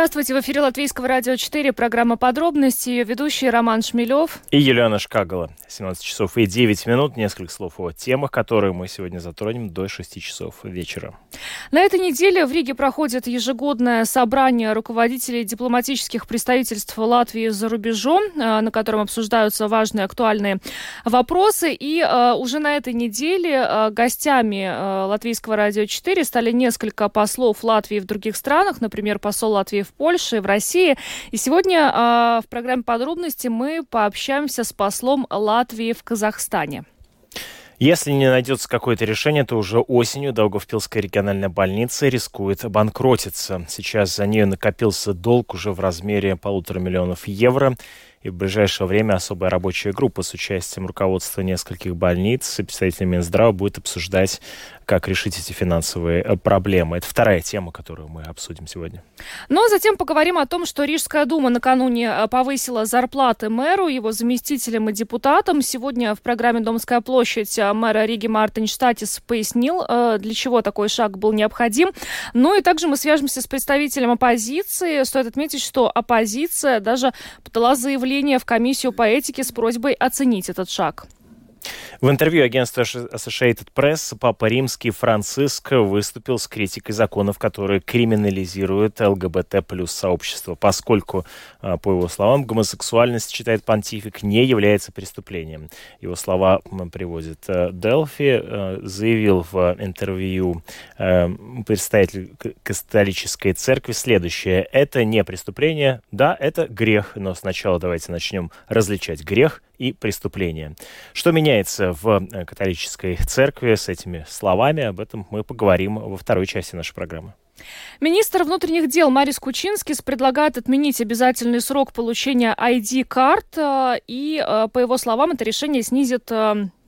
Здравствуйте, в эфире Латвийского радио 4, программа «Подробности», ее ведущий Роман Шмелев. И Елена Шкагала. 17 часов и 9 минут. Несколько слов о темах, которые мы сегодня затронем до 6 часов вечера. На этой неделе в Риге проходит ежегодное собрание руководителей дипломатических представительств Латвии за рубежом, э, на котором обсуждаются важные актуальные вопросы. И э, уже на этой неделе э, гостями Латвийского радио 4 стали несколько послов Латвии в других странах, например, посол Латвии в Польше, в России. И сегодня э, в программе подробности мы пообщаемся с послом Латвии в Казахстане. Если не найдется какое-то решение, то уже осенью Долгопилская региональная больница рискует обанкротиться. Сейчас за нее накопился долг уже в размере полутора миллионов евро. И в ближайшее время особая рабочая группа с участием руководства нескольких больниц и представителей Минздрава будет обсуждать как решить эти финансовые э, проблемы. Это вторая тема, которую мы обсудим сегодня. Ну а затем поговорим о том, что Рижская дума накануне э, повысила зарплаты мэру, его заместителям и депутатам. Сегодня в программе «Домская площадь» э, мэра Риги Мартин Штатис пояснил, для чего такой шаг был необходим. Ну и также мы свяжемся с представителем оппозиции. Стоит отметить, что оппозиция даже подала заявление в комиссию по этике с просьбой оценить этот шаг. В интервью агентству Associated Press Папа Римский Франциск выступил с критикой законов, которые криминализируют ЛГБТ плюс сообщество, поскольку, а, по его словам, гомосексуальность, считает понтифик, не является преступлением. Его слова приводит э, Делфи, э, заявил в интервью э, представитель католической церкви следующее. Это не преступление, да, это грех, но сначала давайте начнем различать грех и преступление. Что меняется в э, католической церкви с этими словами? Об этом мы поговорим во второй части нашей программы. Министр внутренних дел Марис Кучинский предлагает отменить обязательный срок получения ID-карт, э, и, э, по его словам, это решение снизит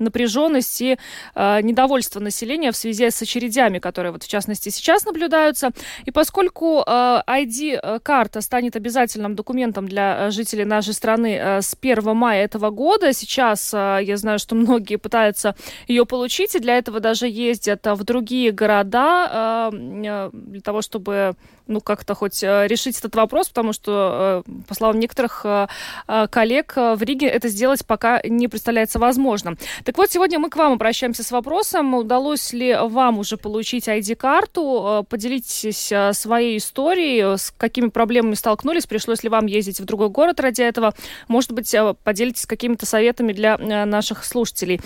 напряженность и э, недовольство населения в связи с очередями, которые вот в частности сейчас наблюдаются. И поскольку э, ID-карта станет обязательным документом для жителей нашей страны э, с 1 мая этого года, сейчас э, я знаю, что многие пытаются ее получить, и для этого даже ездят в другие города э, э для того, чтобы ну, как-то хоть э, решить этот вопрос, потому что, э, по словам некоторых э, коллег, в Риге это сделать пока не представляется возможным. Так вот, сегодня мы к вам обращаемся с вопросом, удалось ли вам уже получить ID-карту, поделитесь своей историей, с какими проблемами столкнулись, пришлось ли вам ездить в другой город ради этого, может быть, поделитесь какими-то советами для наших слушателей.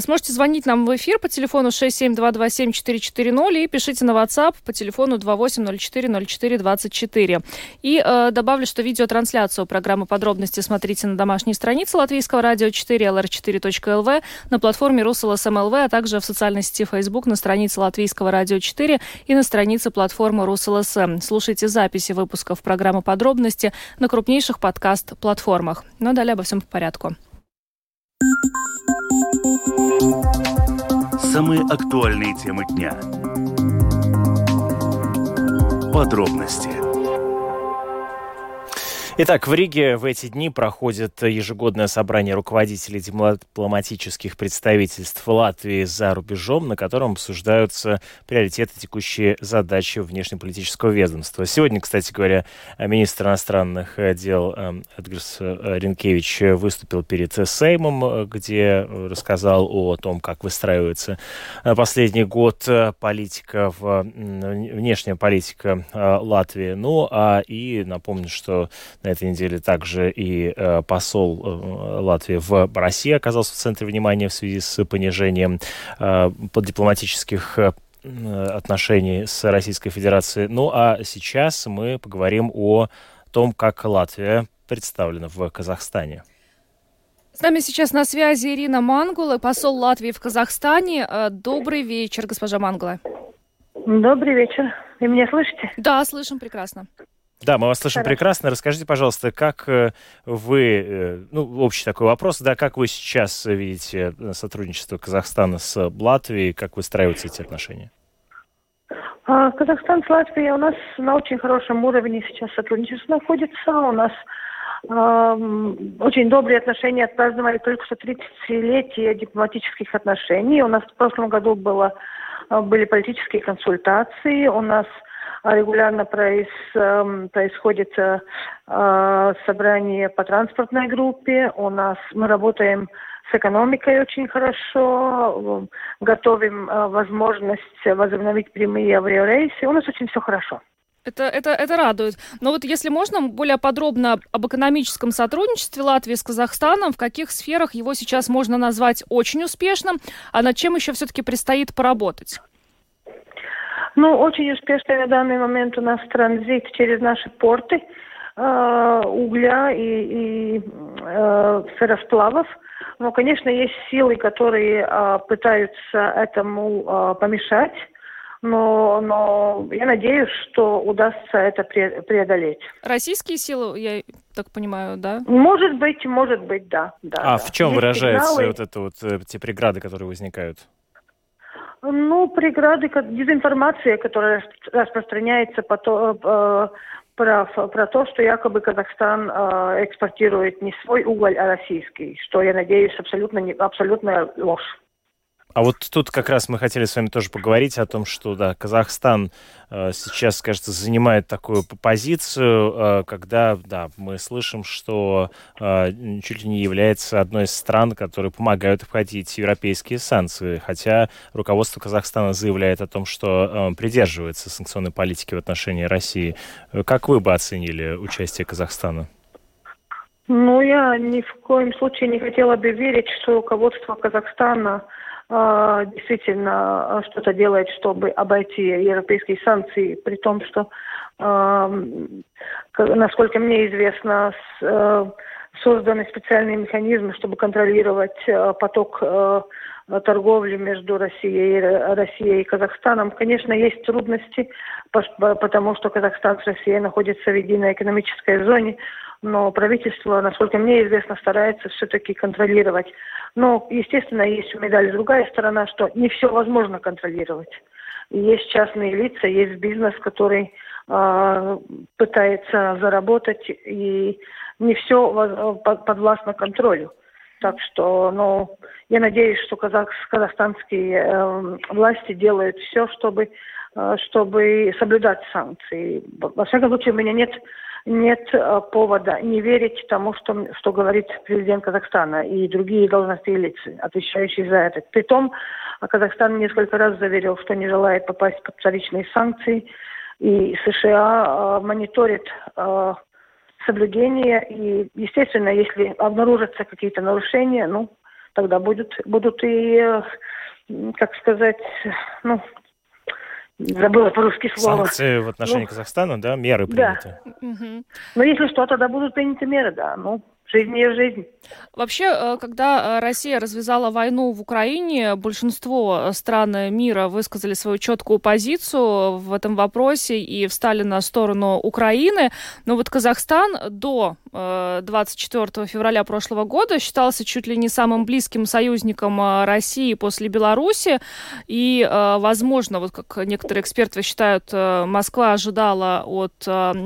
Сможете звонить нам в эфир по телефону 67227-440 и пишите на WhatsApp по телефону 2804 0424. И э, добавлю, что видеотрансляцию программы подробности смотрите на домашней странице Латвийского радио 4 lr4.lv, на платформе РусЛСМЛВ, а также в социальной сети Facebook на странице Латвийского радио 4 и на странице платформы РусЛСМ. Слушайте записи выпусков программы подробности на крупнейших подкаст-платформах. Но ну, далее обо всем по порядку. Самые актуальные темы дня Подробности Итак, в Риге в эти дни проходит ежегодное собрание руководителей дипломатических представительств Латвии за рубежом, на котором обсуждаются приоритеты текущие задачи внешнеполитического ведомства. Сегодня, кстати говоря, министр иностранных дел эм, Эдгарс э, Ренкевич выступил перед Сеймом, где рассказал о том, как выстраивается э, последний год э, политика, в, внешняя политика Латвии. Ну, а и напомню, что на этой неделе также и э, посол э, Латвии в России оказался в центре внимания в связи с понижением э, дипломатических отношений с Российской Федерацией. Ну а сейчас мы поговорим о том, как Латвия представлена в Казахстане. С нами сейчас на связи Ирина Мангула, посол Латвии в Казахстане. Добрый вечер, госпожа Мангула. Добрый вечер. Вы меня слышите? Да, слышим прекрасно. Да, мы вас слышим Хорошо. прекрасно. Расскажите, пожалуйста, как э, вы, э, ну, общий такой вопрос, да, как вы сейчас видите сотрудничество Казахстана с Латвией, как выстраиваются эти отношения? А, Казахстан с Латвией у нас на очень хорошем уровне сейчас сотрудничество находится. У нас очень добрые отношения отпраздновали только что 30-летие дипломатических отношений. У нас в прошлом году было, э, были политические консультации. У нас э, регулярно проис, эм, происходит э, э, собрание по транспортной группе. У нас мы работаем с экономикой очень хорошо, э, готовим э, возможность возобновить прямые авиарейсы. У нас очень все хорошо. Это, это, это радует. Но вот если можно более подробно об экономическом сотрудничестве Латвии с Казахстаном, в каких сферах его сейчас можно назвать очень успешным, а над чем еще все-таки предстоит поработать? Ну, очень успешный на данный момент у нас транзит через наши порты э, угля и, и э, сыросплавов. Но, конечно, есть силы, которые э, пытаются этому э, помешать но, но я надеюсь, что удастся это преодолеть. Российские силы, я так понимаю, да? Может быть, может быть, да. да а да. в чем Есть выражаются сигналы... вот это вот э, те преграды, которые возникают? Ну, преграды, как дезинформация, которая распространяется по то, э, про, про то, что якобы Казахстан э, экспортирует не свой уголь, а российский, что, я надеюсь, абсолютно, не, абсолютно ложь. А вот тут как раз мы хотели с вами тоже поговорить о том, что да, Казахстан э, сейчас, кажется, занимает такую позицию, э, когда да, мы слышим, что э, чуть ли не является одной из стран, которые помогают обходить европейские санкции, хотя руководство Казахстана заявляет о том, что э, придерживается санкционной политики в отношении России. Как вы бы оценили участие Казахстана? Ну, я ни в коем случае не хотела бы верить, что руководство Казахстана а, действительно а, что-то делает, чтобы обойти европейские санкции, при том, что, насколько мне известно, э, созданы специальные механизмы, чтобы контролировать э, поток э, торговли между Россией, Россией и Казахстаном. Конечно, есть трудности, потому что Казахстан с Россией находятся в единой экономической зоне, но правительство, насколько мне известно, старается все-таки контролировать. Но, естественно, есть у медали другая сторона, что не все возможно контролировать. есть частные лица, есть бизнес, который э, пытается заработать, и не все подвластно контролю. Так что, ну, я надеюсь, что казах, казахстанские э, власти делают все, чтобы, э, чтобы соблюдать санкции. Во всяком случае, у меня нет нет э, повода не верить тому, что, что говорит президент Казахстана и другие должностные лица, отвечающие за это. Притом Казахстан несколько раз заверил, что не желает попасть под вторичные санкции, и США э, мониторит э, соблюдение, и, естественно, если обнаружатся какие-то нарушения, ну, тогда будут, будут и, э, как сказать, ну, Забыла по-русски слово. Санкции в отношении ну, Казахстана, да, меры приняты. Да. Угу. Но если что, тогда будут приняты меры, да. Ну, жизнь есть жизнь. Вообще, э, когда э, Россия развязала войну в Украине, большинство стран мира высказали свою четкую позицию в этом вопросе и встали на сторону Украины. Но вот Казахстан до 24 э, февраля прошлого года считался чуть ли не самым близким союзником России после Беларуси. И, возможно, вот как некоторые эксперты считают, Москва ожидала от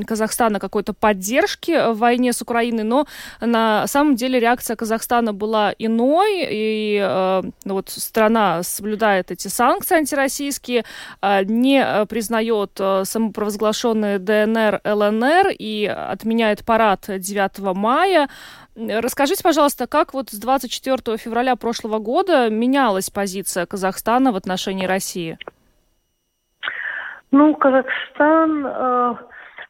Казахстана какой-то поддержки в войне с Украиной, но на самом деле реакция Казахстана была иной, и э, ну вот страна соблюдает эти санкции антироссийские, э, не признает э, самопровозглашенные ДНР, ЛНР и отменяет парад 9 мая. Расскажите, пожалуйста, как вот с 24 февраля прошлого года менялась позиция Казахстана в отношении России? Ну, Казахстан, э,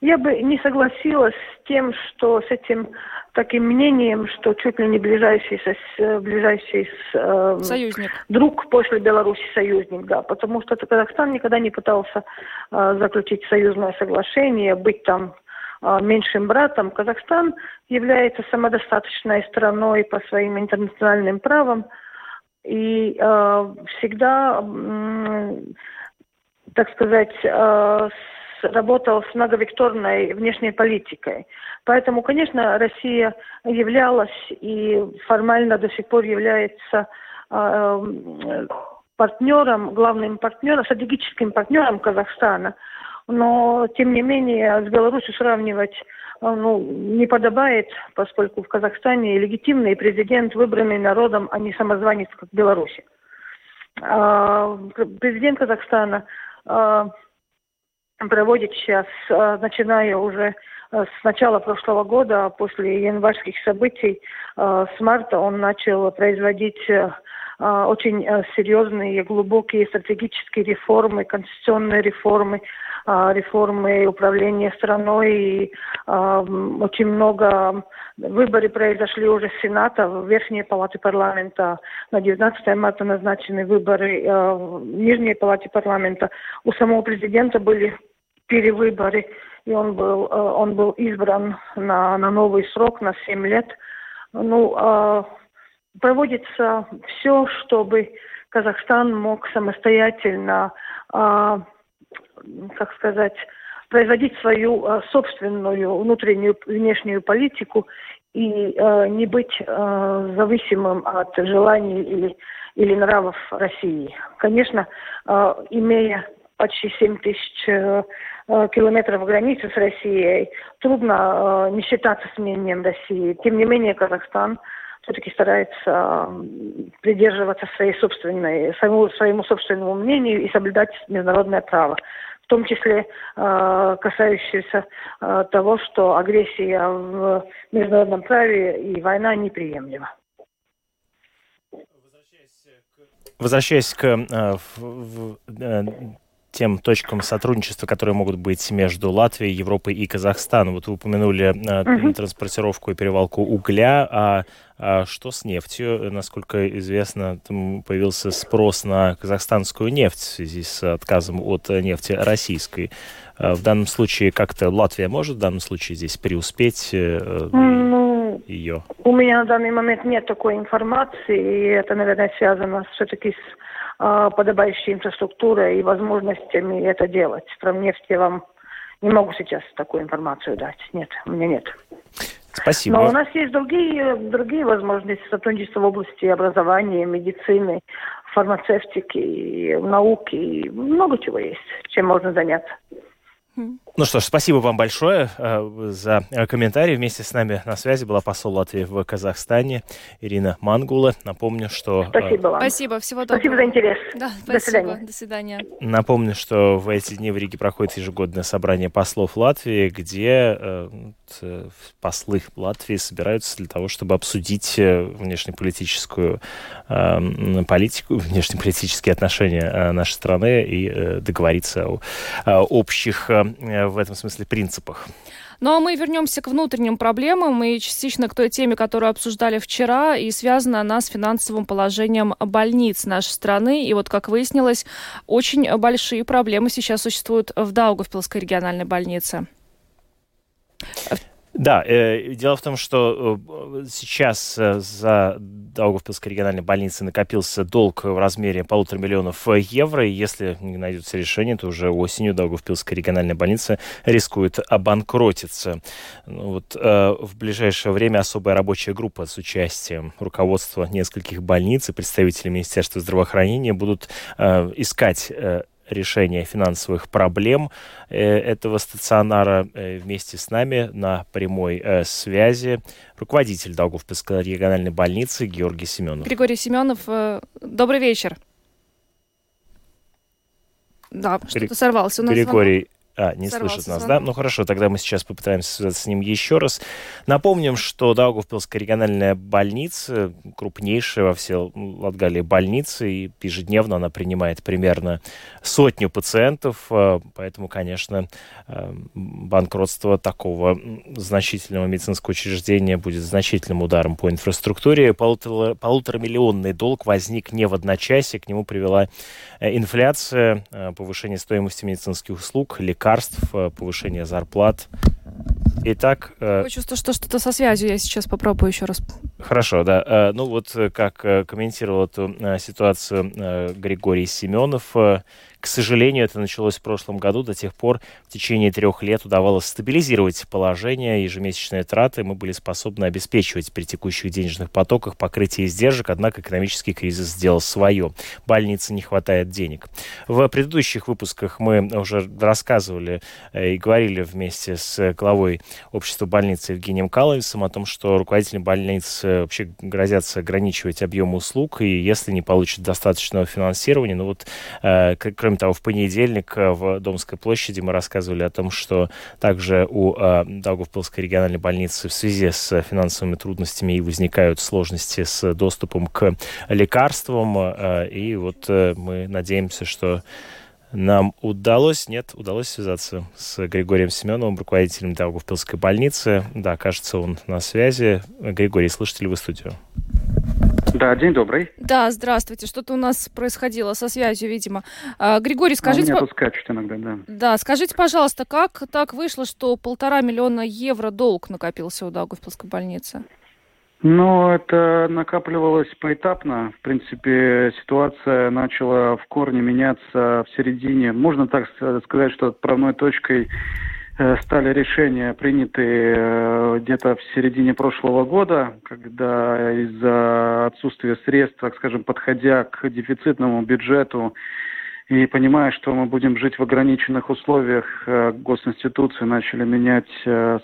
я бы не согласилась с тем, что с этим таким мнением, что чуть ли не ближайший, э, ближайший э, союзник. друг после Беларуси союзник, да, потому что Казахстан никогда не пытался э, заключить союзное соглашение, быть там э, меньшим братом. Казахстан является самодостаточной страной по своим интернациональным правам и э, всегда, э, так сказать, э, работал с многовекторной внешней политикой. Поэтому, конечно, Россия являлась и формально до сих пор является э, партнером, главным партнером, стратегическим партнером Казахстана. Но, тем не менее, с Беларусью сравнивать ну, не подобает, поскольку в Казахстане легитимный президент, выбранный народом, а не самозванец, как в Беларуси. А, президент Казахстана а, проводит сейчас, а, начиная уже с начала прошлого года, после январских событий, с марта он начал производить очень серьезные, глубокие стратегические реформы, конституционные реформы, реформы управления страной. И очень много Выборы произошли уже с Сената, в Верхней палате парламента. На 19 марта назначены выборы э, в Нижней палате парламента. У самого президента были перевыборы, и он был, э, он был избран на, на новый срок, на 7 лет. Ну, э, проводится все, чтобы Казахстан мог самостоятельно, э, как сказать, производить свою э, собственную внутреннюю внешнюю политику и э, не быть зависимым от желаний или, или нравов России. Конечно, имея почти 7 тысяч э, э, километров границы с Россией, трудно э, не считаться с мнением России. Тем не менее, Казахстан все-таки старается придерживаться своей собственной, своему, своему собственному мнению и соблюдать международное право в том числе касающиеся э, того, что агрессия в международном праве и война неприемлема. Возвращаясь к э, в, э, тем точкам сотрудничества, которые могут быть между Латвией, Европой и Казахстаном. Вот вы упомянули uh-huh. транспортировку и перевалку угля, а, а что с нефтью? Насколько известно, там появился спрос на казахстанскую нефть в связи с отказом от нефти российской. А в данном случае как-то Латвия может в данном случае здесь преуспеть э, ну, ее? У меня на данный момент нет такой информации, и это, наверное, связано все-таки с подобающей инфраструктурой и возможностями это делать. Про нефть я вам не могу сейчас такую информацию дать. Нет, у меня нет. Спасибо. Но у нас есть другие, другие возможности сотрудничества в области образования, медицины, фармацевтики, науки. Много чего есть, чем можно заняться. Ну что ж, спасибо вам большое э, за комментарий. Вместе с нами на связи была посол Латвии в Казахстане Ирина Мангула. Напомню, что... Э, спасибо вам. Спасибо, всего доброго. Спасибо за интерес. Да, До спасибо. свидания. До свидания. Напомню, что в эти дни в Риге проходит ежегодное собрание послов Латвии, где э, э послы Латвии собираются для того, чтобы обсудить э, внешнеполитическую э, политику, внешнеполитические отношения э, нашей страны и э, договориться о, о общих э, в этом смысле принципах. Ну а мы вернемся к внутренним проблемам и частично к той теме, которую обсуждали вчера, и связана она с финансовым положением больниц нашей страны. И вот, как выяснилось, очень большие проблемы сейчас существуют в Даугавпилской региональной больнице. Да, э, дело в том, что э, сейчас э, за Даугавпилской региональной больницей накопился долг в размере полутора миллионов евро, и если не найдется решение, то уже осенью Даугавпилская региональная больница рискует обанкротиться. Ну, вот, э, в ближайшее время особая рабочая группа с участием руководства нескольких больниц и представителей Министерства здравоохранения будут э, искать э, решения финансовых проблем э, этого стационара. Э, вместе с нами на прямой э, связи руководитель Даугавпилской региональной больницы Георгий Семенов. Григорий Семенов, добрый вечер. Да, что-то сорвался у нас Григорий. А, не слышит нас, да? Ну хорошо, тогда мы сейчас попытаемся связаться с ним еще раз. Напомним, что Даугавпилская региональная больница, крупнейшая во всей Латгалии больница, и ежедневно она принимает примерно сотню пациентов, а, поэтому, конечно, а, банкротство такого значительного медицинского учреждения будет значительным ударом по инфраструктуре. Полутора, полуторамиллионный долг возник не в одночасье, к нему привела э, инфляция, э, повышение стоимости медицинских услуг, лекарств, лекарств, э, повышение зарплат. Итак... Э, Такое чувство, что что-то со связью. Я сейчас попробую еще раз. Хорошо, да. Э, ну вот как комментировал эту ситуацию Григорий Семенов, К сожалению, это началось в прошлом году. До тех пор в течение трех лет удавалось стабилизировать положение, ежемесячные траты. Мы были способны обеспечивать при текущих денежных потоках покрытие издержек, однако экономический кризис сделал свое. Больнице не хватает денег. В предыдущих выпусках мы уже рассказывали э, и говорили вместе с главой общества больницы Евгением Каловисом о том, что руководители больниц вообще грозятся ограничивать объем услуг, и если не получат достаточного финансирования, ну вот, э, кроме того, в понедельник э, в Домской площади мы рассказывали о том, что также у э, Даугавпилской региональной больницы в связи с финансовыми трудностями и возникают сложности с доступом к лекарствам, э, и вот э, мы надеемся, что нам удалось, нет, удалось связаться с Григорием Семеновым, руководителем Даугавпилской больницы. Да, кажется, он на связи. Григорий, слышите ли вы студию? Да, день добрый. Да, здравствуйте. Что-то у нас происходило со связью, видимо. А, Григорий, скажите... А, меня по... иногда, да. Да, скажите, пожалуйста, как так вышло, что полтора миллиона евро долг накопился у Даугавпилской больницы? Ну, это накапливалось поэтапно. В принципе, ситуация начала в корне меняться в середине. Можно так сказать, что отправной точкой стали решения, принятые э, где-то в середине прошлого года, когда из-за отсутствия средств, так скажем, подходя к дефицитному бюджету и понимая, что мы будем жить в ограниченных условиях, э, госинституции начали менять,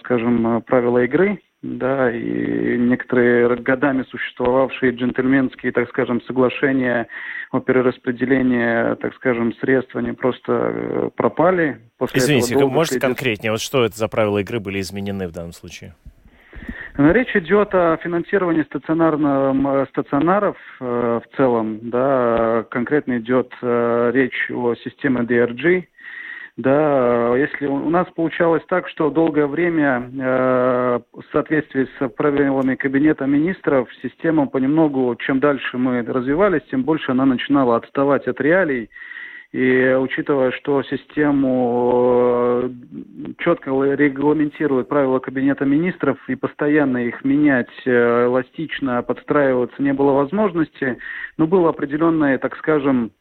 скажем, правила игры да, и некоторые годами существовавшие джентльменские, так скажем, соглашения о перераспределении, так скажем, средств, они просто э, пропали. После Извините, этого можете следит... конкретнее, вот что это за правила игры были изменены в данном случае? Речь идет о финансировании стационарных стационаров э, в целом, да, конкретно идет э, речь о системе DRG, да, если у нас получалось так, что долгое время э, в соответствии с правилами Кабинета министров система понемногу, чем дальше мы развивались, тем больше она начинала отставать от реалий. И учитывая, что систему э, четко регламентируют правила Кабинета министров и постоянно их менять э, эластично, подстраиваться не было возможности, но было определенное, так скажем,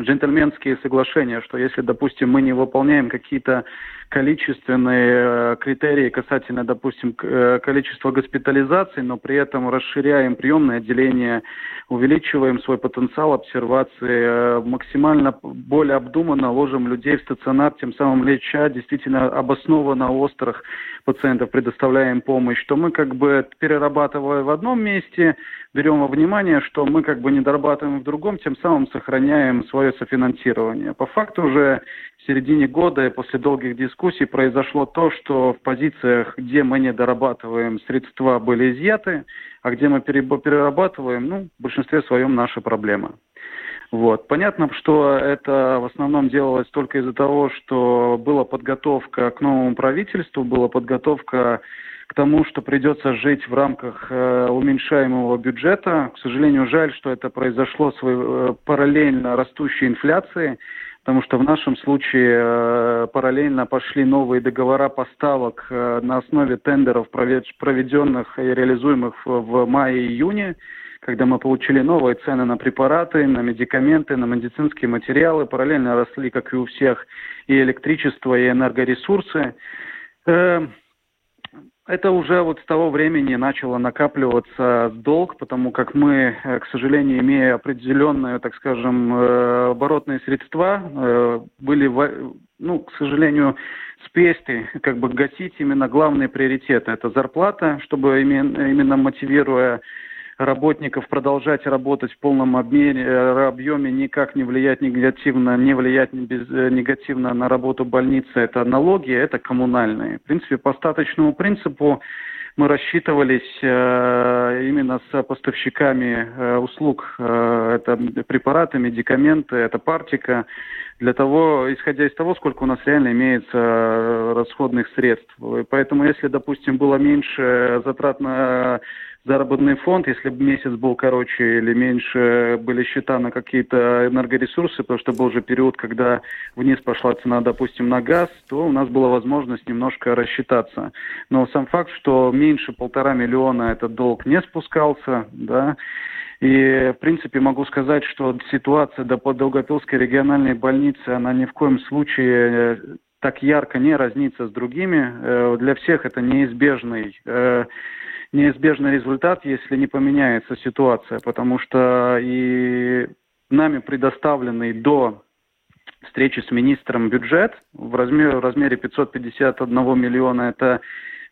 джентльменские соглашения, что если, допустим, мы не выполняем какие-то количественные э, критерии касательно, допустим, э, количества госпитализаций, но при этом расширяем приемное отделение, увеличиваем свой потенциал обсервации, э, максимально более обдуманно ложим людей в стационар, тем самым леча действительно обоснованно острых пациентов, предоставляем помощь, то мы как бы перерабатывая в одном месте, берем во внимание, что мы как бы не дорабатываем в другом, тем самым сохраняем свое софинансирование. По факту уже в середине года и после долгих дискуссий произошло то, что в позициях, где мы не дорабатываем, средства были изъяты, а где мы перерабатываем, ну, в большинстве своем наша проблема. Вот. Понятно, что это в основном делалось только из-за того, что была подготовка к новому правительству, была подготовка к тому, что придется жить в рамках э, уменьшаемого бюджета. К сожалению, жаль, что это произошло с э, параллельно растущей инфляцией, потому что в нашем случае э, параллельно пошли новые договора поставок э, на основе тендеров, проведенных и реализуемых в, мае-июне когда мы получили новые цены на препараты, на медикаменты, на медицинские материалы. Параллельно росли, как и у всех, и электричество, и энергоресурсы. Э, это уже вот с того времени начало накапливаться долг, потому как мы, э, к сожалению, имея определенные, так скажем, э, оборотные средства, э, были, ну, к сожалению, спесты, как бы гасить именно главные приоритеты. Это зарплата, чтобы именно мотивируя работников продолжать работать в полном обмене, э, объеме никак не влиять негативно, не влиять без, э, негативно на работу больницы. Это налоги, это коммунальные. В принципе, по остаточному принципу мы рассчитывались э, именно с поставщиками э, услуг. Э, это препараты, медикаменты, это партика. Для того, исходя из того, сколько у нас реально имеется э, расходных средств. Поэтому, если, допустим, было меньше затрат на заработный фонд, если бы месяц был короче или меньше были счета на какие-то энергоресурсы, потому что был уже период, когда вниз пошла цена, допустим, на газ, то у нас была возможность немножко рассчитаться. Но сам факт, что меньше полтора миллиона этот долг не спускался, да, И, в принципе, могу сказать, что ситуация по Долгопилской региональной больнице, она ни в коем случае э, так ярко не разнится с другими. Э, для всех это неизбежный э, неизбежный результат, если не поменяется ситуация, потому что и нами предоставленный до встречи с министром бюджет в размере, в размере 551 миллиона – это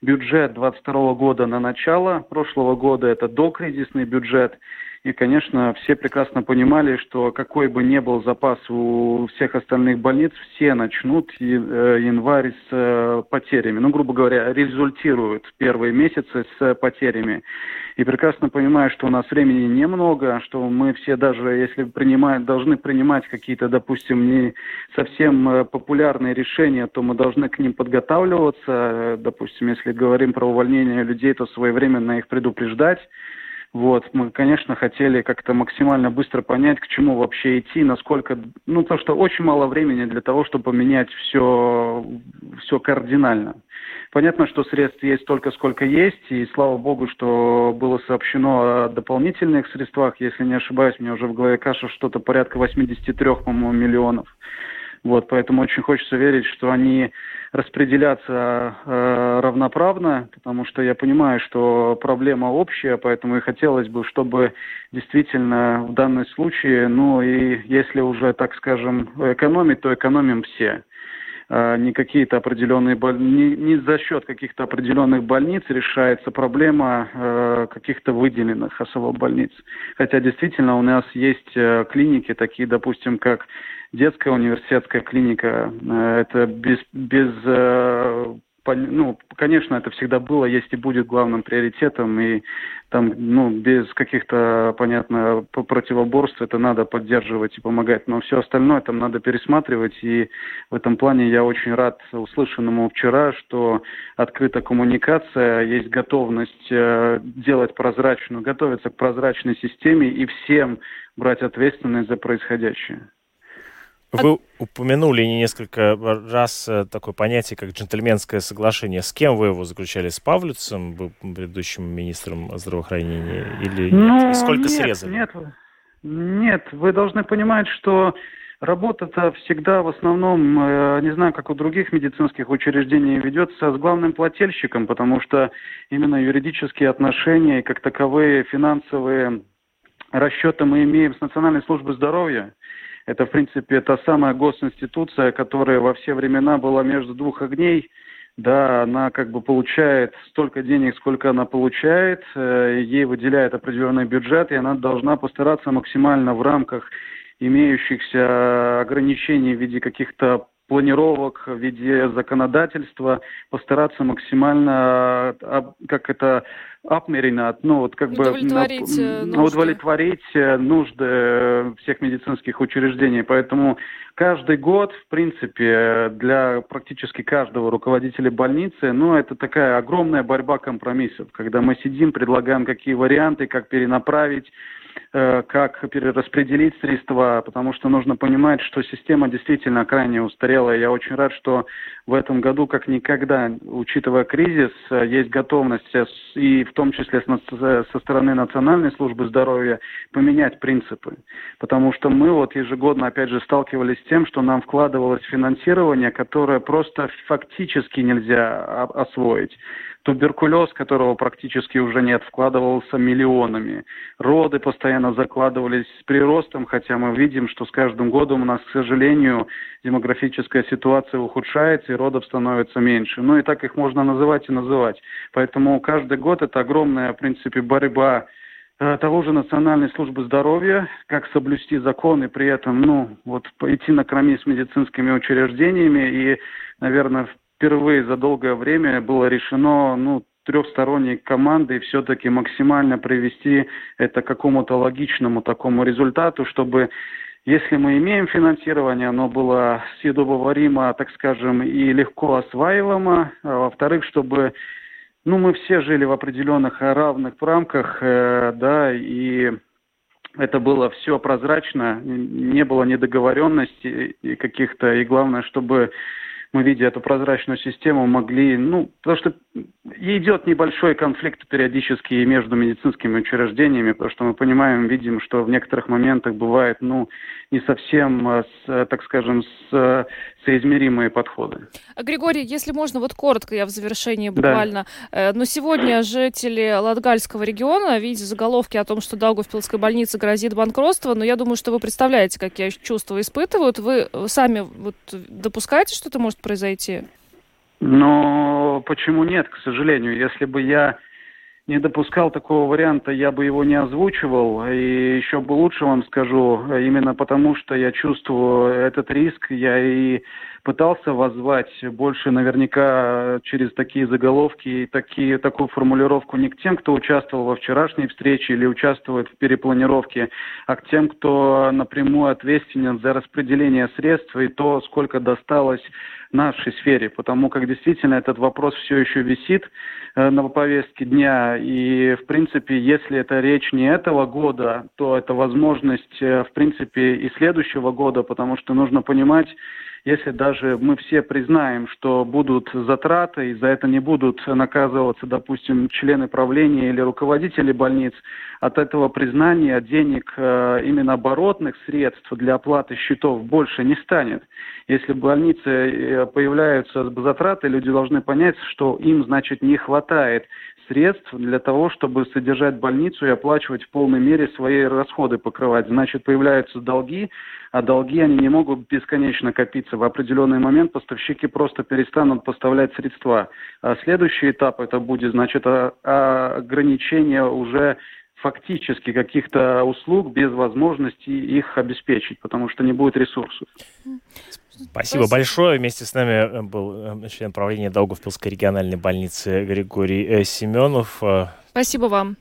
бюджет 2022 года на начало прошлого года, это докризисный бюджет – и, конечно, все прекрасно понимали, что какой бы ни был запас у всех остальных больниц, все начнут э, январь с э, потерями. Ну, грубо говоря, результируют первые месяцы с потерями. И прекрасно понимаю, что у нас времени немного, что мы все даже, если принимаем, должны принимать какие-то, допустим, не совсем э, популярные решения, то мы должны к ним подготавливаться. Допустим, если говорим про увольнение людей, то своевременно их предупреждать вот, мы, конечно, хотели как-то максимально быстро понять, к чему вообще идти, насколько, ну, то, что очень мало времени для того, чтобы поменять все, все кардинально. Понятно, что средств есть столько, сколько есть, и слава богу, что было сообщено о дополнительных средствах, если не ошибаюсь, мне уже в голове каша что-то порядка 83, по-моему, миллионов. Вот, поэтому очень хочется верить, что они распределяться э, равноправно, потому что я понимаю, что проблема общая, поэтому и хотелось бы, чтобы действительно в данном случае, ну и если уже, так скажем, экономить, то экономим все не какие-то определенные не, не за счет каких-то определенных больниц решается проблема э, каких-то выделенных особо больниц. Хотя действительно у нас есть э, клиники такие, допустим, как детская университетская клиника. Э, это без, без э, ну, конечно, это всегда было, есть и будет главным приоритетом, и там, ну, без каких-то, понятно, противоборств это надо поддерживать и помогать, но все остальное там надо пересматривать, и в этом плане я очень рад услышанному вчера, что открыта коммуникация, есть готовность э, делать прозрачную, готовиться к прозрачной системе и всем брать ответственность за происходящее. Вы упомянули несколько раз э, такое понятие, как джентльменское соглашение. С кем вы его заключали? С Павлюцем, предыдущим министром здравоохранения? Или ну, нет? И сколько нет, срезали? Нет, нет, вы должны понимать, что Работа-то всегда в основном, э, не знаю, как у других медицинских учреждений, ведется с главным плательщиком, потому что именно юридические отношения и как таковые финансовые расчеты мы имеем с Национальной службой здоровья. Это, в принципе, та самая госинституция, которая во все времена была между двух огней. Да, она как бы получает столько денег, сколько она получает, э, ей выделяет определенный бюджет, и она должна постараться максимально в рамках имеющихся ограничений в виде каких-то планировок, в виде законодательства постараться максимально, как это, апмерина, ну вот как бы удовлетворить, э, нужды. удовлетворить э, нужды всех медицинских учреждений. Поэтому каждый год, в принципе, для практически каждого руководителя больницы, ну это такая огромная борьба компромиссов, когда мы сидим, предлагаем какие варианты, как перенаправить, Э, как перераспределить средства, потому что нужно понимать, что система действительно крайне устарела. Я очень рад, что в этом году, как никогда, учитывая кризис, э, есть готовность, э, и в том числе со стороны Национальной службы здоровья, поменять принципы. Потому что мы вот ежегодно, опять же, сталкивались с тем, что нам вкладывалось финансирование, которое просто фактически нельзя освоить. Туберкулез, которого практически уже нет, вкладывался миллионами. Роды постоянно закладывались с приростом, хотя мы видим, что с каждым годом у нас, к сожалению, демографическая ситуация ухудшается и родов становится меньше. Ну и так их можно называть и называть. Поэтому каждый год это огромная, в принципе, борьба э, того же Национальной службы здоровья, как соблюсти закон и при этом, ну, вот идти на кроме с медицинскими учреждениями и, наверное, впервые за долгое время было решено, ну, трехсторонней командой все-таки максимально привести это к какому-то логичному такому результату, чтобы если мы имеем финансирование, оно было съедобоваримо, так скажем, и легко осваиваемо. А во-вторых, чтобы ну, мы все жили в определенных равных рамках, э, да, и это было все прозрачно, не было недоговоренностей каких-то, и главное, чтобы мы, видя эту прозрачную систему, могли, ну, потому что идет небольшой конфликт периодически между медицинскими учреждениями, потому что мы понимаем, видим, что в некоторых моментах бывает, ну, не совсем, э, с, так скажем, с, соизмеримые подходы. Григорий, если можно, вот коротко я в завершении буквально. Да. Э, но сегодня жители Латгальского региона, видя заголовки о том, что Даугавпилской больнице грозит банкротство, но я думаю, что вы представляете, какие чувства испытывают. Вы сами вот допускаете, что это может произойти? Но почему нет, к сожалению? Если бы я не допускал такого варианта, я бы его не озвучивал. И еще бы лучше вам скажу, именно потому что я чувствую этот риск, я и пытался воззвать больше наверняка через такие заголовки и такие, такую формулировку не к тем, кто участвовал во вчерашней встрече или участвует в перепланировке, а к тем, кто напрямую ответственен за распределение средств и то, сколько досталось нашей сфере, потому как действительно этот вопрос все еще висит э, на повестке дня. И, в принципе, если это речь не этого года, то это возможность, э, в принципе, и следующего года, потому что нужно понимать, если даже мы все признаем, что будут затраты, и за это не будут наказываться, допустим, члены правления или руководители больниц, от этого признания денег э, именно оборотных средств для оплаты счетов больше не станет. Если в больнице э, появляются затраты, люди должны понять, что им, значит, не хватает средств для того, чтобы содержать больницу и оплачивать в полной мере свои расходы покрывать. Значит, появляются долги, а долги они не могут бесконечно копиться. В определенный момент поставщики просто перестанут поставлять средства. А следующий этап это будет, значит, ограничение уже фактически каких-то услуг без возможности их обеспечить, потому что не будет ресурсов. Спасибо, Спасибо большое. Вместе с нами э, был э, член правления Даугавпилской региональной больницы Григорий э, Семенов. Спасибо вам.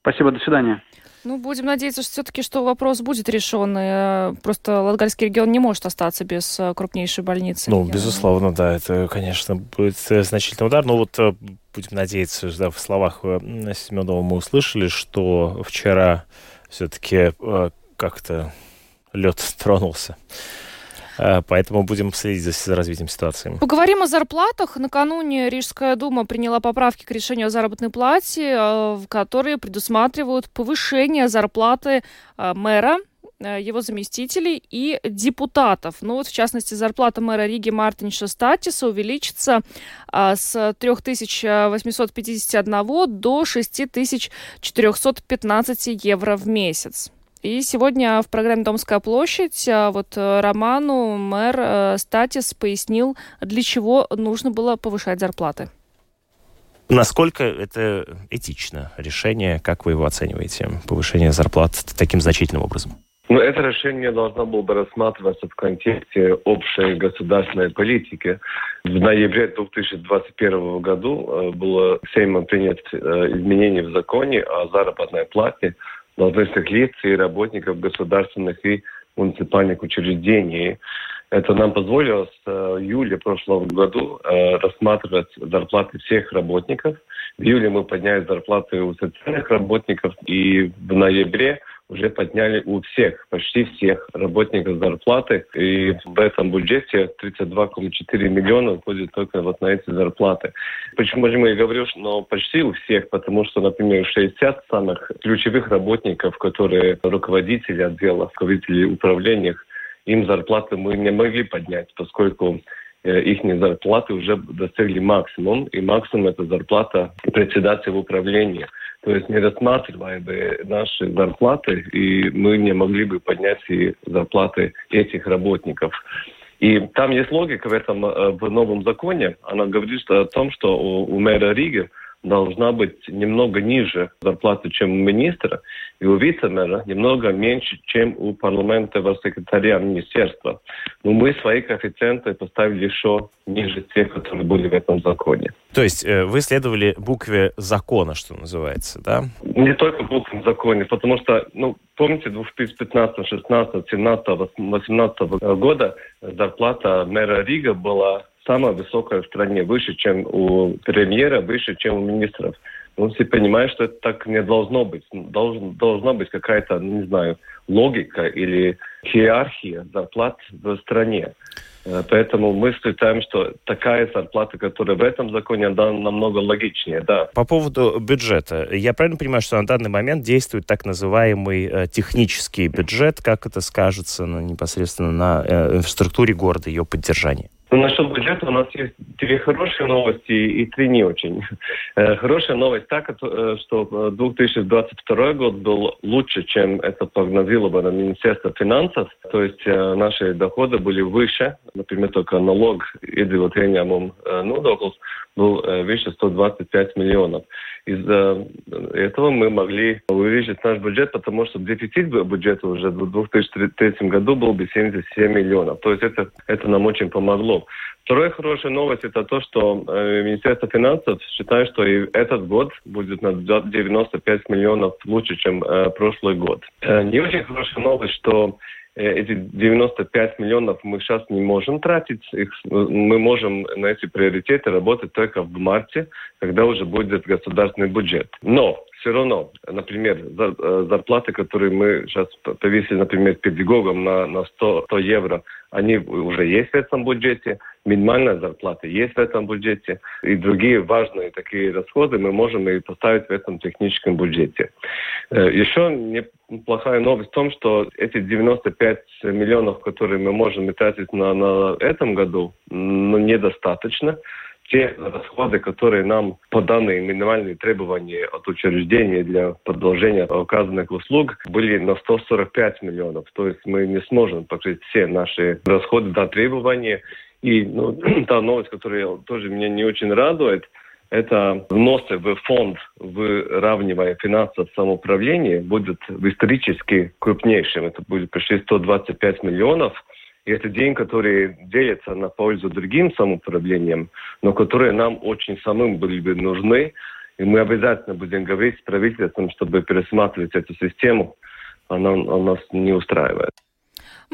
Спасибо, до свидания. Ну, будем надеяться, что все-таки что вопрос будет решен. И просто Латгальский регион не может остаться без крупнейшей больницы. Ну, безусловно, да, это, конечно, будет значительный удар. Но вот будем надеяться, да, в словах Семенова мы услышали, что вчера все-таки как-то лед тронулся. Э, поэтому будем следить за развитием ситуации. Поговорим о зарплатах. Накануне Рижская дума приняла поправки к решению о заработной плате, э, которые предусматривают повышение зарплаты э, мэра его заместителей и депутатов. Ну вот, в частности, зарплата мэра Риги Мартинша Статиса увеличится с 3851 до 6415 евро в месяц. И сегодня в программе «Домская площадь» а, вот э, Роману мэр э, Статис пояснил, для чего нужно было повышать зарплаты. Насколько это этично решение, как вы его оцениваете, повышение зарплат таким значительным образом? Ну, это решение должно было бы рассматриваться в контексте общей государственной политики. В ноябре 2021 году э, было Сеймом принято изменение в законе о заработной плате должностных лиц и работников государственных и муниципальных учреждений. Это нам позволило с э, июля прошлого года э, рассматривать зарплаты всех работников. В июле мы подняли зарплаты у социальных работников, и в ноябре уже подняли у всех, почти всех работников зарплаты. И в этом бюджете 32,4 миллиона уходит только вот на эти зарплаты. Почему же я говорю, что ну, почти у всех, потому что, например, 60 самых ключевых работников, которые руководители отделов, руководители управления, им зарплаты мы не могли поднять, поскольку э, их зарплаты уже достигли максимум, и максимум это зарплата председателя управления. То есть не рассматривая бы наши зарплаты, и мы не могли бы поднять и зарплаты этих работников. И там есть логика в этом э, в новом законе. Она говорит о том, что у, у мэра Риги должна быть немного ниже зарплаты, чем у министра, и у вице-мэра немного меньше, чем у парламентового секретаря министерства. Но мы свои коэффициенты поставили еще ниже тех, которые были в этом законе. То есть э, вы следовали букве закона, что называется, да? Не только букве закона, потому что, ну, помните, 2015, 16, 17, 18 года зарплата мэра Рига была самая высокая в стране, выше, чем у премьера, выше, чем у министров. Но все понимают, что это так не должно быть. Должен, должна быть какая-то, не знаю, логика или иерархия зарплат в стране. Э, поэтому мы считаем, что такая зарплата, которая в этом законе, она намного логичнее, да. По поводу бюджета. Я правильно понимаю, что на данный момент действует так называемый э, технический бюджет, как это скажется ну, непосредственно на э, инфраструктуре города, ее поддержании? Ну, насчет бюджета у нас есть две хорошие новости и три не очень. Э, хорошая новость так, э, что 2022 год был лучше, чем это прогнозировало Министерство финансов. То есть э, наши доходы были выше. Например, только налог иedzīvotāju ieņēmumu nodoklis был выше 125 миллионов. Из-за этого мы могли увеличить наш бюджет, потому что дефицит бюджета уже в 2003 году был бы 77 миллионов. То есть это, это нам очень помогло. Вторая хорошая новость это то, что э, Министерство финансов считает, что и этот год будет на 95 миллионов лучше, чем э, прошлый год. Э, не очень хорошая новость, что эти 95 миллионов мы сейчас не можем тратить. Их, мы можем на эти приоритеты работать только в марте, когда уже будет государственный бюджет. Но все равно, например, э, зарплаты, которые мы сейчас повесили, например, педагогам на, на 100, 100 евро, они уже есть в этом бюджете, минимальная зарплата есть в этом бюджете, и другие важные такие расходы мы можем и поставить в этом техническом бюджете. Э, Еще неплохая новость в том, что эти 95 миллионов, которые мы можем тратить на, на этом году, ну, недостаточно те расходы, которые нам по данные минимальные требования от учреждения для продолжения указанных услуг были на 145 миллионов. То есть мы не сможем покрыть все наши расходы до требования. И ну, та новость, которая тоже меня не очень радует, это вносы в фонд, выравнивая финансовое самоуправление, будет исторически крупнейшим. Это будет почти 125 миллионов – и это день, который делится на пользу другим самоуправлением, но которые нам очень самым были бы нужны. И мы обязательно будем говорить с правительством, чтобы пересматривать эту систему. Она, она нас не устраивает.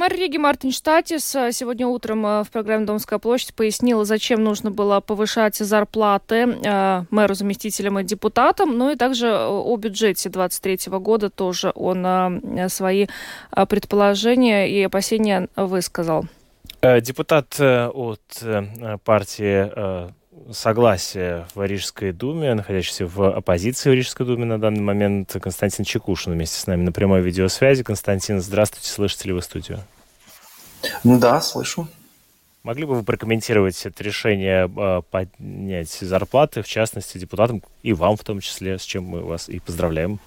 Мэр Риги Мартин Штатис э, сегодня утром э, в программе «Домская площадь» пояснила, зачем нужно было повышать зарплаты э, мэру, заместителям и депутатам. Ну и также о бюджете 2023 года тоже он свои предположения и опасения высказал. Депутат от партии согласия в Рижской думе, находящийся в оппозиции в Рижской думе на данный момент, Константин Чекушин вместе с нами на прямой видеосвязи. Константин, здравствуйте, слышите ли вы студию? Да, слышу. Могли бы вы прокомментировать это решение а, поднять зарплаты, в частности, депутатам и вам в том числе, с чем мы вас и поздравляем?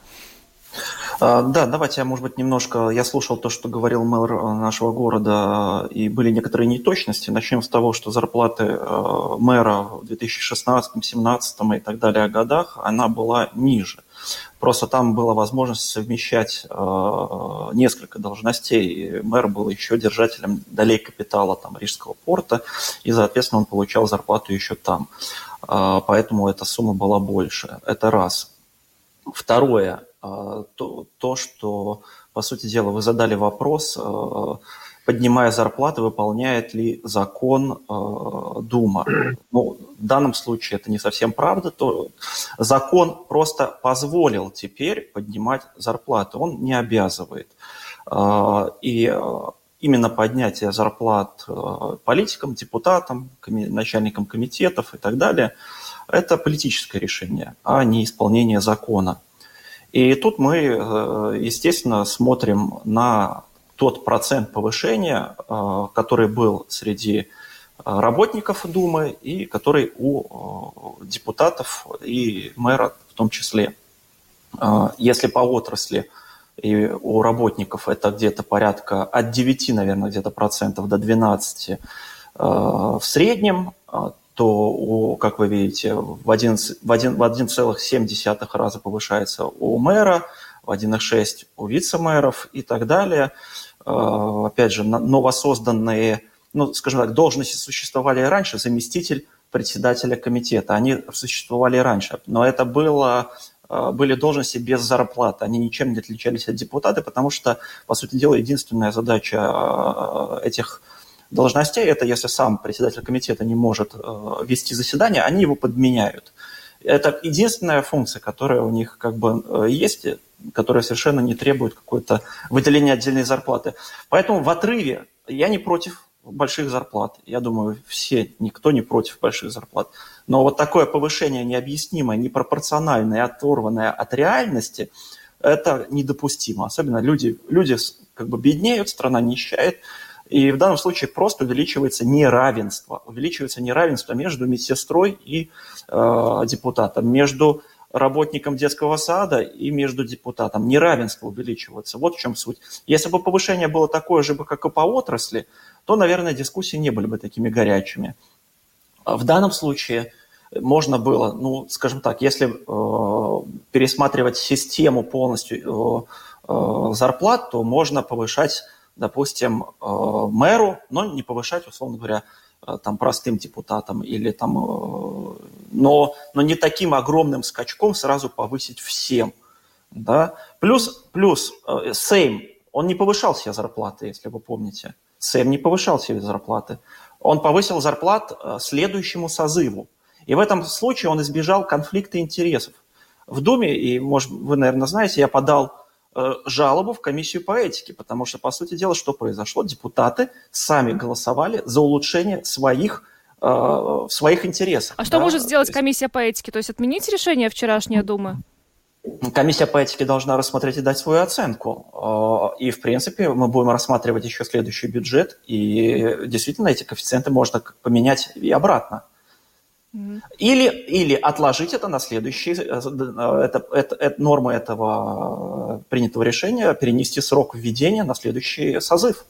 А, да, давайте я, может быть, немножко... Я слушал то, что говорил мэр э, нашего города, и были некоторые неточности. Начнем с того, что зарплаты э, мэра в 2016, 2017 и так далее годах, она была ниже. Просто там была возможность совмещать э, несколько должностей. Мэр был еще держателем долей капитала там, Рижского порта, и, соответственно, он получал зарплату еще там. Поэтому эта сумма была больше. Это раз. Второе а, то, то, что, по сути дела, вы задали вопрос, а, поднимая зарплаты, выполняет ли закон а, Дума. Ну, в данном случае это не совсем правда. То закон просто позволил теперь поднимать зарплаты, он не обязывает. И именно поднятие зарплат политикам, депутатам, начальникам комитетов и так далее, это политическое решение, а не исполнение закона. И тут мы, э, естественно, смотрим на тот процент повышения, э, который был среди э, работников Думы и который у депутатов и мэра в том числе. Если по отрасли и у работников это где-то порядка от 9, наверное, где-то процентов до 12 в среднем, то, как вы видите, в 1,7 в 1, в 1 раза повышается у мэра, в 1,6 у вице-мэров и так далее. Э, опять же, новосозданные, ну, скажем так, должности существовали и раньше, заместитель председателя комитета, они существовали и раньше, но это было э, были должности без зарплаты. Они ничем не отличались от депутата, потому что, по сути дела, единственная задача э, этих должностей, это если сам председатель комитета не может э, вести заседание, они его подменяют. Это единственная функция, которая у них как бы есть, которая совершенно не требует какой-то выделения отдельной зарплаты. Поэтому в отрыве я не против больших зарплат. Я думаю, все, никто не против больших зарплат. Но вот такое повышение необъяснимое, непропорциональное, оторванное от реальности, это недопустимо. Особенно люди, люди как бы беднеют, страна нищает, и в данном случае просто увеличивается неравенство. Увеличивается неравенство между медсестрой и э, депутатом, между работником детского сада и между депутатом. Неравенство увеличивается. Вот в чем суть. Если бы повышение было такое же, как и по отрасли, то, наверное, дискуссии не были бы такими горячими. А в данном случае можно было, ну, скажем так, если э, пересматривать систему полностью э, э, зарплат, то можно повышать, допустим, э, мэру, но не повышать, условно говоря, э, там простым депутатам или там, э, но, но не таким огромным скачком сразу повысить всем, да. Плюс, плюс Сейм, он не повышал себе зарплаты, если вы помните. Сэм не повышал себе зарплаты. Он повысил зарплат следующему созыву. И в этом случае он избежал конфликта интересов. В Думе, и, может, вы, наверное, знаете, я подал жалобу в комиссию по этике, потому что, по сути дела, что произошло? Депутаты сами голосовали за улучшение своих э, своих интересов. А что может сделать комиссия по этике? То есть отменить решение вчерашней Думы? Комиссия по этике должна рассмотреть и дать свою оценку. Э, и, в принципе, мы будем рассматривать еще следующий бюджет, и действительно эти коэффициенты можно поменять и обратно. Или, или отложить это на следующий, э, э, это, это, это, нормы этого принятого решения, перенести срок введения на следующий созыв.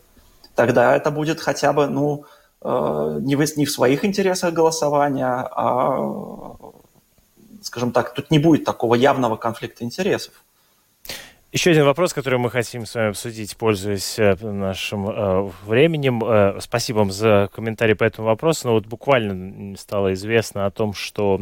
Тогда это будет хотя бы, ну, не в, не в своих интересах голосования, а скажем так, тут не будет такого явного конфликта интересов. Еще один вопрос, который мы хотим с вами обсудить, пользуясь э, нашим э, временем. Э, спасибо вам за комментарий по этому вопросу. Но вот буквально стало известно о том, что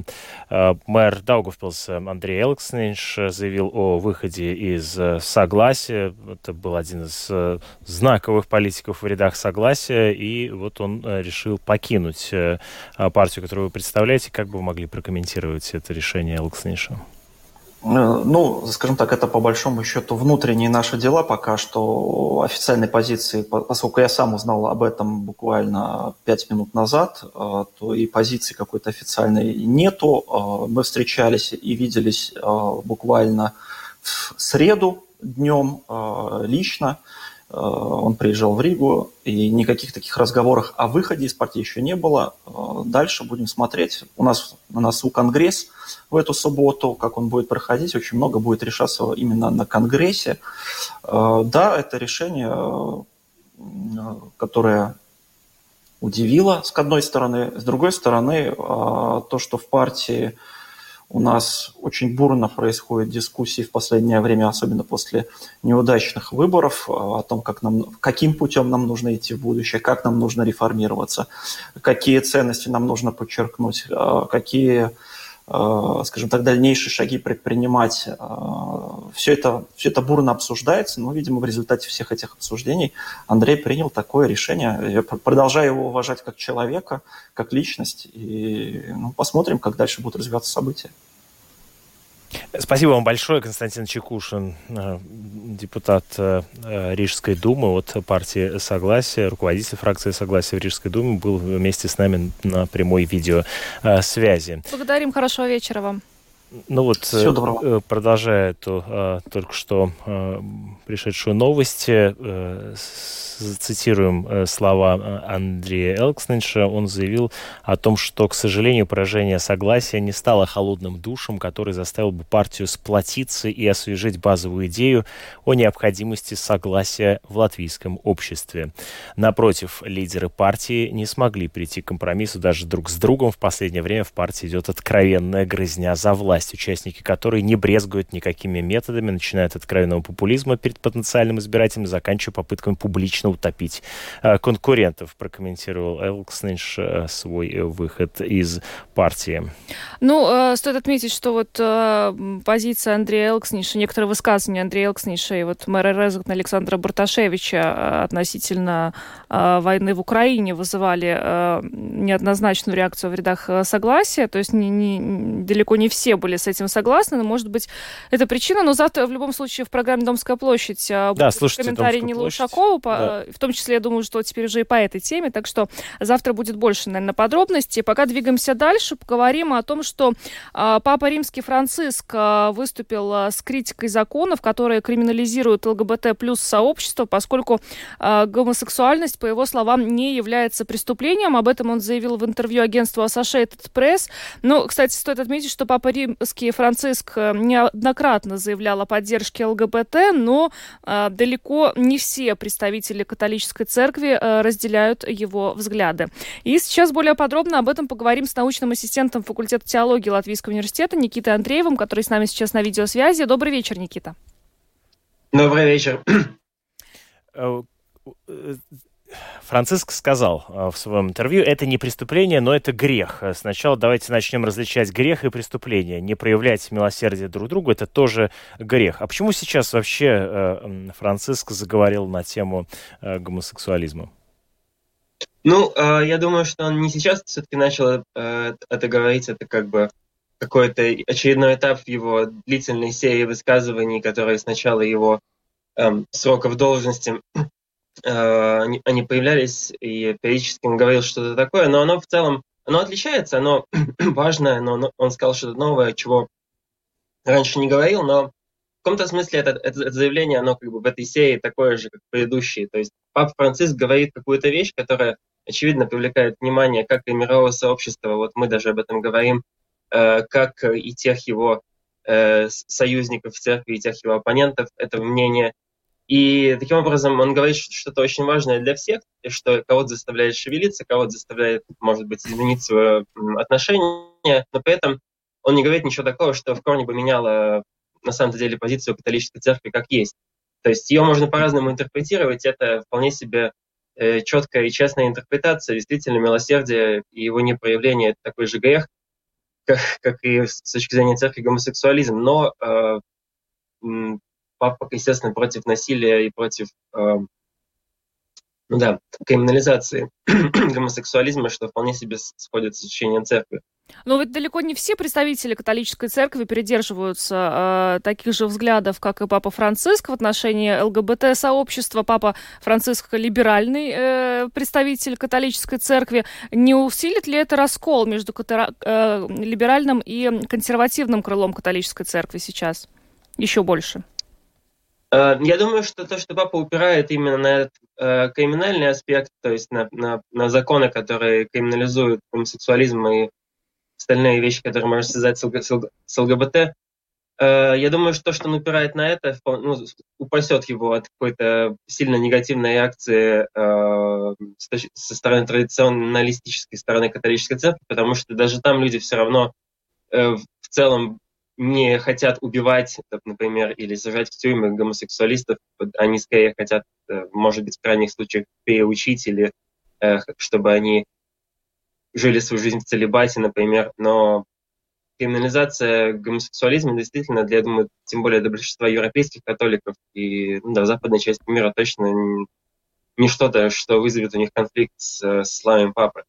э, мэр Даугавпилса Андрей Элкснинш заявил о выходе из э, Согласия. Это был один из э, знаковых политиков в рядах Согласия. И вот он э, решил покинуть э, партию, которую вы представляете. Как бы вы могли прокомментировать это решение Элкснинша? Э, ну, скажем так, это по большому счету внутренние наши дела пока что официальной позиции, поскольку я сам узнал об этом буквально пять минут назад, э, то и позиции какой-то официальной нету. Э, мы встречались и виделись буквально в среду днем лично. Э, он приезжал в Ригу, и никаких таких разговоров о выходе из партии еще не было. Э, дальше будем смотреть. У нас на носу конгресс в эту субботу, как он будет проходить, очень много будет решаться именно на конгрессе. Э, да, это решение, которое удивило с одной стороны, с другой стороны, то, что в партии у нас очень бурно происходят дискуссии в последнее время, особенно после неудачных выборов, э, о том, как нам, каким путем нам нужно идти в будущее, как нам нужно реформироваться, какие ценности нам нужно подчеркнуть, э, какие, скажем так, дальнейшие шаги предпринимать. Все это, все это бурно обсуждается, но, видимо, в результате всех этих обсуждений Андрей принял такое решение. Я продолжаю его уважать как человека, как личность, и ну, посмотрим, как дальше будут развиваться события. Спасибо вам большое, Константин Чекушин, э, депутат э, Рижской думы от партии Согласия, руководитель фракции Согласия в Рижской думе, был вместе с нами на прямой видеосвязи. Благодарим, хорошего вечера вам. Ну вот, Всего доброго. продолжая эту только что пришедшую новость, цитируем э, слова э, Андрея Элксненша, он заявил о том, что, к сожалению, поражение согласия не стало холодным душем, который заставил бы партию сплотиться и освежить базовую идею о необходимости согласия в латвийском обществе. Напротив, лидеры партии не смогли прийти к компромиссу даже друг с другом. В последнее время в партии идет откровенная грызня за власть власть, участники которой не брезгуют никакими методами, начиная от откровенного популизма перед потенциальным избирателем, заканчивая попытками публично утопить э, конкурентов, прокомментировал Элксниш э, свой выход из партии. Ну, стоит отметить, что вот позиция Андрея Элксниша, некоторые высказывания Андрея Элксниша и вот мэра Резгна Александра Барташевича относительно войны в Украине вызывали неоднозначную реакцию в рядах согласия, то есть не, не, далеко не все были с этим согласны, но, может быть, это причина, но завтра в любом случае в программе «Домская площадь» да, будет комментарий Нила Ушакова, да. в том числе, я думаю, что теперь уже и по этой теме, так что завтра будет больше, наверное, подробностей. Пока двигаемся дальше, поговорим о том, что а, Папа Римский Франциск а, выступил а, с критикой законов, которые криминализируют ЛГБТ плюс сообщество, поскольку гомосексуальность, по его словам, не является преступлением. Об этом он заявил в интервью агентству Associated Press. Ну, кстати, стоит отметить, что Папа Римский Франциск э, неоднократно заявлял о поддержке ЛГБТ, но э, далеко не все представители католической церкви э, разделяют его взгляды. И сейчас более подробно об этом поговорим с научным ассистентом факультета теологии Латвийского университета Никитой Андреевым, который с нами сейчас на видеосвязи. Добрый вечер, Никита. Добрый вечер. Франциск сказал э, в своем интервью, это не преступление, но это грех. Сначала давайте начнем различать грех и преступление. Не проявлять милосердие друг другу – это тоже грех. А почему сейчас вообще э, Франциск заговорил на тему э, гомосексуализма? Ну, я думаю, что он не сейчас все-таки начал это говорить, это как бы какой-то очередной этап его длительной серии высказываний, которые сначала его эм, срока в должности они, они появлялись, и периодически он говорил что-то такое, но оно в целом, оно отличается, оно важное, но он сказал что-то новое, чего раньше не говорил, но в каком-то смысле это, это, это заявление, оно как бы в этой серии такое же, как предыдущие. То есть Папа Франциск говорит какую-то вещь, которая, очевидно, привлекает внимание как и мирового сообщества, вот мы даже об этом говорим, э, как и тех его э, союзников в церкви, и тех его оппонентов этого мнения. И таким образом он говорит что-то очень важное для всех, что кого-то заставляет шевелиться, кого-то заставляет, может быть, изменить свое отношение, но при этом он не говорит ничего такого, что в корне бы меняло на самом деле позицию католической церкви как есть. То есть ее можно по-разному интерпретировать, это вполне себе э, четкая и честная интерпретация. Действительно, милосердие и его непроявление – это такой же грех, как, как и с точки зрения церкви гомосексуализм. Но э, папа, естественно, против насилия и против э, ну да, криминализации гомосексуализма, что вполне себе сходится с учением церкви. Но ведь далеко не все представители католической церкви придерживаются э, таких же взглядов, как и Папа Франциск в отношении ЛГБТ-сообщества. Папа Франциск либеральный э, представитель католической церкви. Не усилит ли это раскол между катера, э, либеральным и консервативным крылом католической церкви сейчас? Еще больше. Э, я думаю, что то, что папа упирает именно на этот э, криминальный аспект, то есть на, на, на законы, которые криминализуют гомосексуализм и остальные вещи, которые можно связать с, ЛГ, с ЛГБТ, э, я думаю, что то, что он упирает на это, ну, упасет его от какой-то сильно негативной реакции э, со стороны традиционалистической стороны католической церкви, потому что даже там люди все равно э, в целом не хотят убивать, например, или сажать в тюрьмы гомосексуалистов, они скорее хотят, э, может быть, в крайних случаях переучить или э, чтобы они жили свою жизнь в целебате, например, но криминализация гомосексуализма действительно, для, я думаю, тем более для большинства европейских католиков и ну, да, западной части мира точно не что-то, что вызовет у них конфликт с, с славами папы.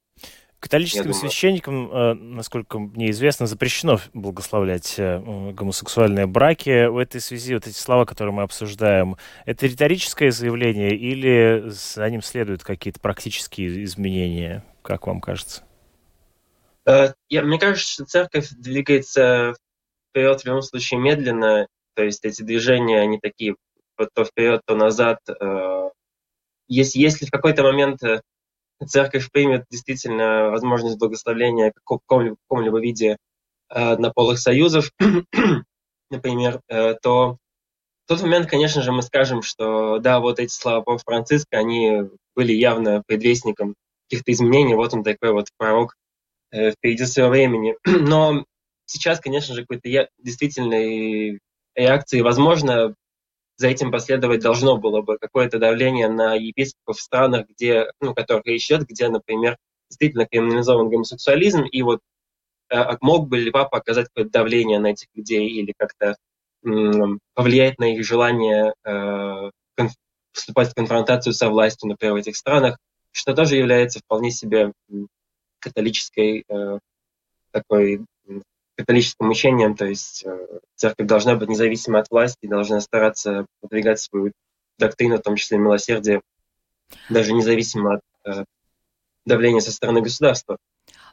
Католическим священникам, э, насколько мне известно, запрещено благословлять э, гомосексуальные браки. В этой связи вот эти слова, которые мы обсуждаем, это риторическое заявление или за ним следуют какие-то практические изменения, как вам кажется? Э, я, мне кажется, что церковь двигается вперед в любом случае медленно, то есть эти движения, они такие то вперед, то назад. Если, если в какой-то момент церковь примет действительно возможность благословления в каком-либо, каком-либо виде э, однополых союзов, например, э, то в тот момент, конечно же, мы скажем, что да, вот эти слова Папы Франциска, они были явно предвестником каких-то изменений, вот он такой вот пророк э, впереди своего времени. Но сейчас, конечно же, какой-то действительной реакции, возможно, за этим последовать должно было бы какое-то давление на епископов в странах, где, ну, которых речь идет, где, например, действительно криминализован гомосексуализм, и вот э, мог бы ли папа оказать какое-то давление на этих людей или как-то повлиять на их желание э, вступать в конфронтацию со властью, например, в этих странах, что тоже является вполне себе католической э, такой католическим учением, то есть э, церковь должна быть независима от власти, должна стараться продвигать свою доктрину, в том числе милосердие, даже независимо от э, давления со стороны государства.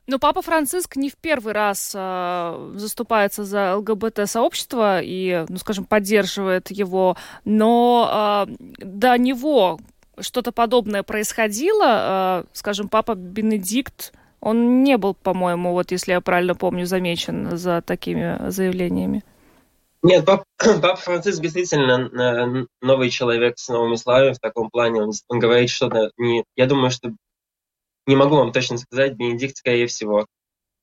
Но Папа Франциск не в первый раз э, заступается за ЛГБТ-сообщество и, ну, скажем, поддерживает его, но э, до него что-то подобное происходило. Э, скажем, Папа Бенедикт, он не был, по-моему, вот если я правильно помню, замечен за такими заявлениями. Нет, пап, папа Франциск действительно э, новый человек с новыми словами в таком плане. Он, он говорит что-то не... Я думаю, что не могу вам точно сказать, Бенедикт, скорее всего,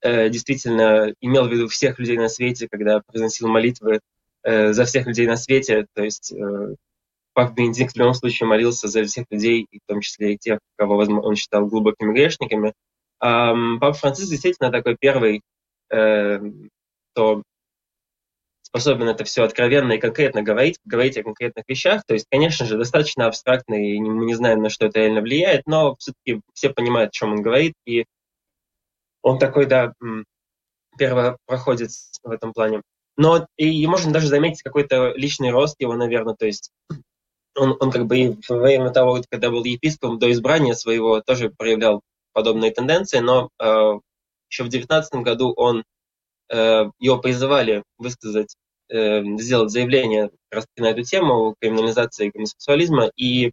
э, действительно имел в виду всех людей на свете, когда произносил молитвы э, за всех людей на свете. То есть э, Папа Бенедикт в любом случае молился за всех людей, в том числе и тех, кого он считал глубокими грешниками. Папа Франциск действительно такой первый, э, кто способен это все откровенно и конкретно говорить, говорить о конкретных вещах. То есть, конечно же, достаточно абстрактно, и мы не знаем, на что это реально влияет, но все-таки все понимают, о чем он говорит, и он такой, да, первопроходец в этом плане. Но и можно даже заметить какой-то личный рост его, наверное, то есть он, он как бы и во время того, когда был епископом, до избрания своего тоже проявлял подобные тенденции, но э, еще в 2019 году он э, его призывали высказать, э, сделать заявление на эту тему криминализации гомосексуализма, и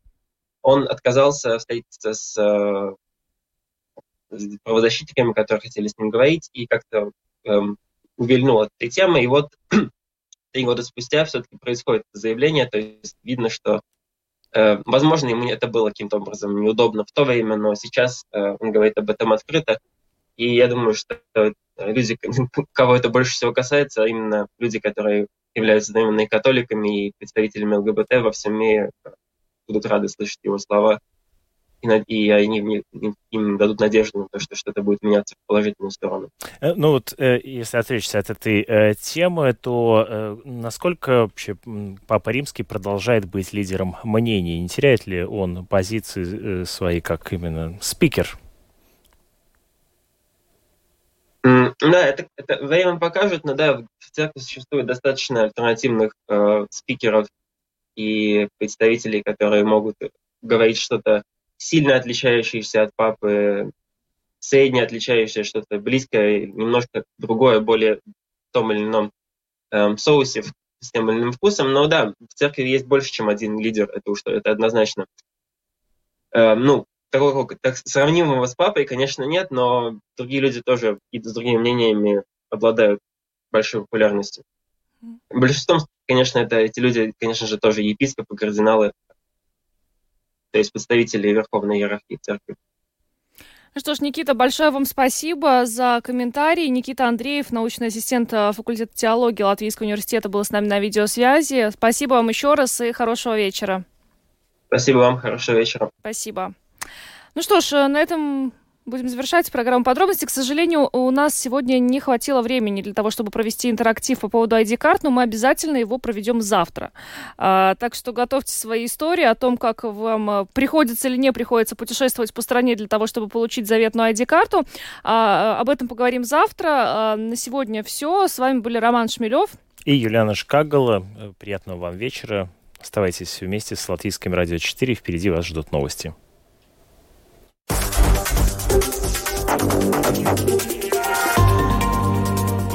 он отказался встретиться с, с правозащитниками, которые хотели с ним говорить, и как-то э, увильнул от этой темы. И вот три года спустя все-таки происходит заявление, то есть видно, что возможно, ему это было каким-то образом неудобно в то время, но сейчас э, он говорит об этом открыто. И я думаю, что люди, кого это больше всего касается, именно люди, которые являются именно католиками и представителями ЛГБТ во всем мире, будут рады слышать его слова и они им дадут надежду на то, что что-то будет меняться в положительную сторону. Э, ну вот, э, если отвлечься от этой э, темы, то насколько вообще Папа Римский продолжает быть лидером мнений? Не теряет ли он позиции свои как именно спикер? Да, это, это время покажет, но да, в церкви существует достаточно альтернативных э, спикеров и представителей, которые могут говорить что-то сильно отличающийся от папы, средне отличающееся что-то близкое, немножко другое, более в том или ином эм, соусе, с тем или иным вкусом. Но да, в церкви есть больше, чем один лидер, это уж это однозначно. Эм, ну, такого так, сравнимого с папой, конечно, нет, но другие люди тоже и с другими мнениями обладают большой популярностью. Большинством, конечно, это эти люди, конечно же, тоже епископы, кардиналы, то есть представители Верховной Иерархии Церкви. Ну что ж, Никита, большое вам спасибо за комментарий. Никита Андреев, научный ассистент э, факультета теологии Латвийского университета, был с нами на видеосвязи. Спасибо вам еще раз и хорошего вечера. Спасибо вам, хорошего вечера. Спасибо. Ну что ж, э, на этом Будем завершать программу подробности. К сожалению, у нас сегодня не хватило времени для того, чтобы провести интерактив по поводу ID-карт, но мы обязательно его проведем завтра. А, так что готовьте свои истории о том, как вам э, приходится или не приходится путешествовать по стране для того, чтобы получить заветную ID-карту. А, об этом поговорим завтра. А, на сегодня все. С вами были Роман Шмелев и Юлиана Шкагала. Приятного вам вечера. Оставайтесь вместе с Латвийским радио 4. Впереди вас ждут новости.